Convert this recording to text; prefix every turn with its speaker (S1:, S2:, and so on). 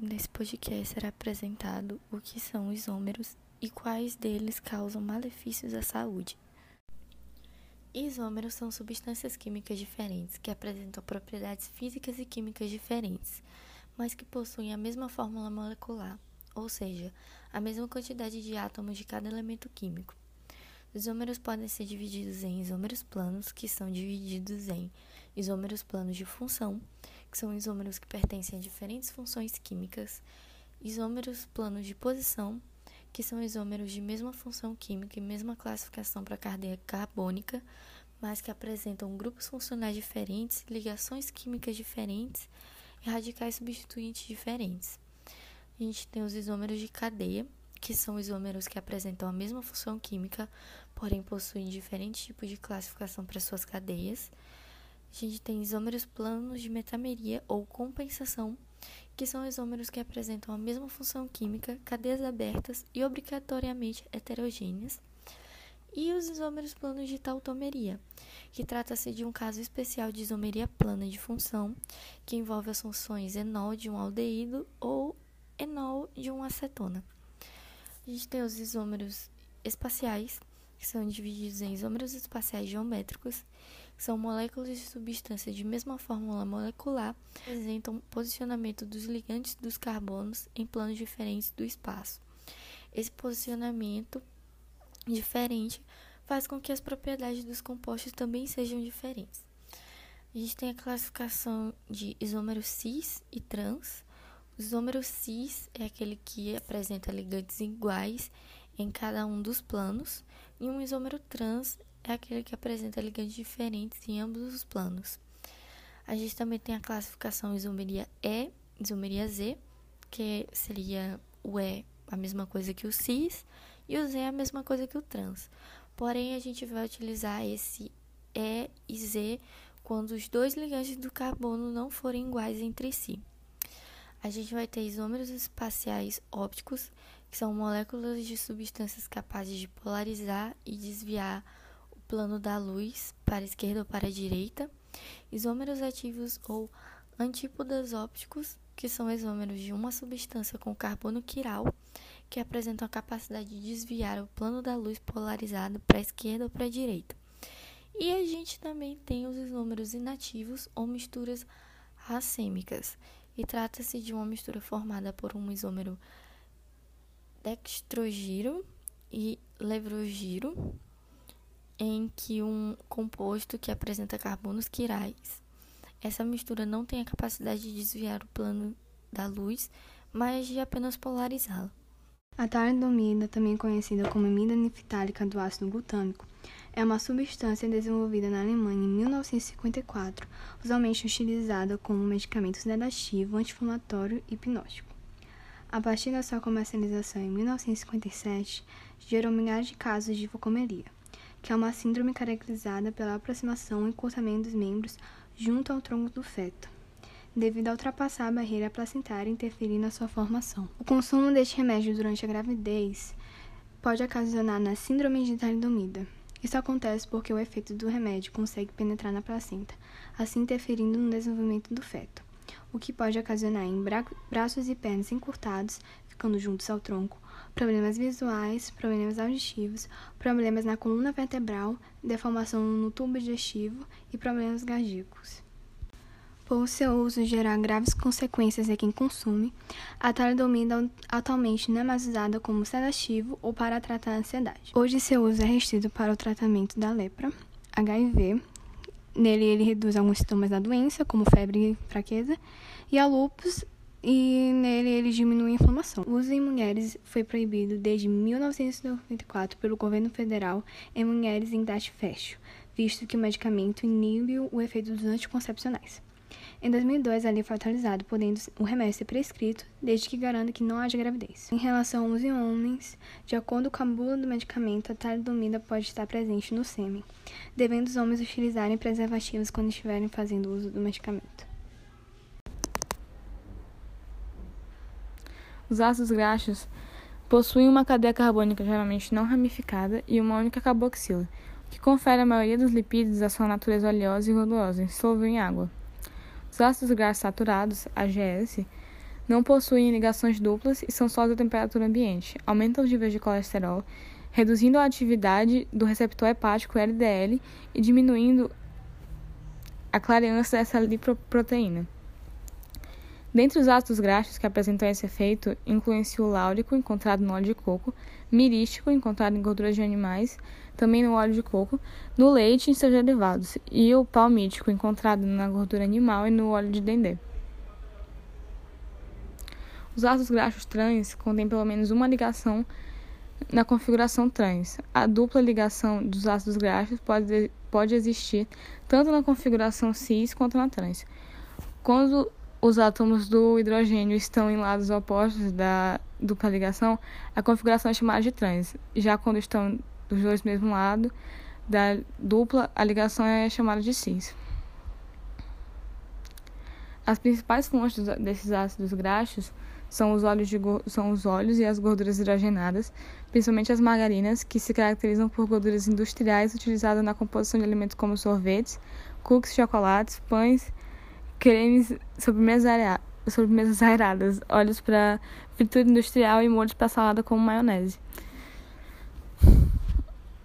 S1: nesse podcast será apresentado o que são isômeros e quais deles causam malefícios à saúde. Isômeros são substâncias químicas diferentes que apresentam propriedades físicas e químicas diferentes, mas que possuem a mesma fórmula molecular, ou seja, a mesma quantidade de átomos de cada elemento químico. Isômeros podem ser divididos em isômeros planos, que são divididos em isômeros planos de função, que são isômeros que pertencem a diferentes funções químicas, isômeros planos de posição, que são isômeros de mesma função química e mesma classificação para a cadeia carbônica, mas que apresentam grupos funcionais diferentes, ligações químicas diferentes e radicais substituintes diferentes. A gente tem os isômeros de cadeia, que são isômeros que apresentam a mesma função química, porém possuem diferentes tipos de classificação para suas cadeias. A gente tem isômeros planos de metameria ou compensação, que são isômeros que apresentam a mesma função química, cadeias abertas e obrigatoriamente heterogêneas. E os isômeros planos de tautomeria, que trata-se de um caso especial de isomeria plana de função, que envolve as funções enol de um aldeído ou enol de uma acetona. A gente tem os isômeros espaciais, que são divididos em isômeros espaciais geométricos, que são moléculas de substância de mesma fórmula molecular, apresentam posicionamento dos ligantes dos carbonos em planos diferentes do espaço. Esse posicionamento diferente faz com que as propriedades dos compostos também sejam diferentes. A gente tem a classificação de isômeros cis e trans, o isômero cis é aquele que apresenta ligantes iguais em cada um dos planos, e um isômero trans é aquele que apresenta ligantes diferentes em ambos os planos. A gente também tem a classificação isomeria E, isomeria Z, que seria o E a mesma coisa que o cis e o Z a mesma coisa que o trans. Porém, a gente vai utilizar esse E e Z quando os dois ligantes do carbono não forem iguais entre si a gente vai ter isômeros espaciais ópticos, que são moléculas de substâncias capazes de polarizar e desviar o plano da luz para a esquerda ou para a direita. Isômeros ativos ou antípodas ópticos, que são isômeros de uma substância com carbono quiral, que apresentam a capacidade de desviar o plano da luz polarizado para a esquerda ou para a direita. E a gente também tem os isômeros inativos ou misturas racêmicas, e trata-se de uma mistura formada por um isômero dextrogiro e levrogiro, em que um composto que apresenta carbonos quirais. Essa mistura não tem a capacidade de desviar o plano da luz, mas de apenas polarizá-lo.
S2: A talidomida, também conhecida como amida niftálica do ácido glutâmico, é uma substância desenvolvida na Alemanha em 1954, usualmente utilizada como medicamento sedativo, anti-inflamatório e hipnótico. A partir da sua comercialização em 1957, gerou milhares de casos de hipocomelia, que é uma síndrome caracterizada pela aproximação e encurtamento dos membros junto ao tronco do feto, devido a ultrapassar a barreira placentária e interferir na sua formação. O consumo deste remédio durante a gravidez pode ocasionar na síndrome de talidomida, isso acontece porque o efeito do remédio consegue penetrar na placenta, assim interferindo no desenvolvimento do feto, o que pode ocasionar em bra braços e pernas encurtados, ficando juntos ao tronco, problemas visuais, problemas auditivos, problemas na coluna vertebral, deformação no tubo digestivo e problemas cardíacos. Por seu uso gerar graves consequências em quem consome, a talidomida atualmente não é mais usada como sedativo ou para tratar a ansiedade. Hoje seu uso é restrito para o tratamento da lepra, HIV, nele ele reduz alguns sintomas da doença, como febre e fraqueza, e a lúpus, e nele ele diminui a inflamação. O uso em mulheres foi proibido desde 1994 pelo governo federal em mulheres em idade fértil, visto que o medicamento inibe o efeito dos anticoncepcionais. Em 2002, a lei foi atualizada, podendo o remédio ser prescrito desde que garanta que não haja gravidez. Em relação ao uso homens, de acordo com a bula do medicamento, a talidomida pode estar presente no sêmen, devendo os homens utilizarem preservativos quando estiverem fazendo uso do medicamento.
S3: Os ácidos graxos possuem uma cadeia carbônica geralmente não ramificada e uma única carboxila, que confere a maioria dos lipídios a sua natureza oleosa e gordurosa, solúvel em água. Os ácidos graxos saturados, AGS, não possuem ligações duplas e são sólidos à temperatura ambiente. Aumentam os níveis de colesterol, reduzindo a atividade do receptor hepático LDL e diminuindo a clareança dessa lipoproteína. Dentre os ácidos graxos que apresentam esse efeito, incluem-se o láurico, encontrado no óleo de coco, mirístico, encontrado em gorduras de animais, também no óleo de coco, no leite e em seus derivados, e o palmítico, encontrado na gordura animal e no óleo de dendê. Os ácidos graxos trans contêm pelo menos uma ligação na configuração trans. A dupla ligação dos ácidos graxos pode, pode existir tanto na configuração cis quanto na trans. Quando os átomos do hidrogênio estão em lados opostos da dupla ligação, a configuração é chamada de trans. Já quando estão dos dois mesmo lado da dupla, a ligação é chamada de cis. As principais fontes desses ácidos graxos são os óleos, de, são os óleos e as gorduras hidrogenadas, principalmente as margarinas, que se caracterizam por gorduras industriais utilizadas na composição de alimentos como sorvetes, cookies, chocolates, pães, cremes, sobremesas, sobremesas aeradas, óleos para fritura industrial e molhos para salada como maionese.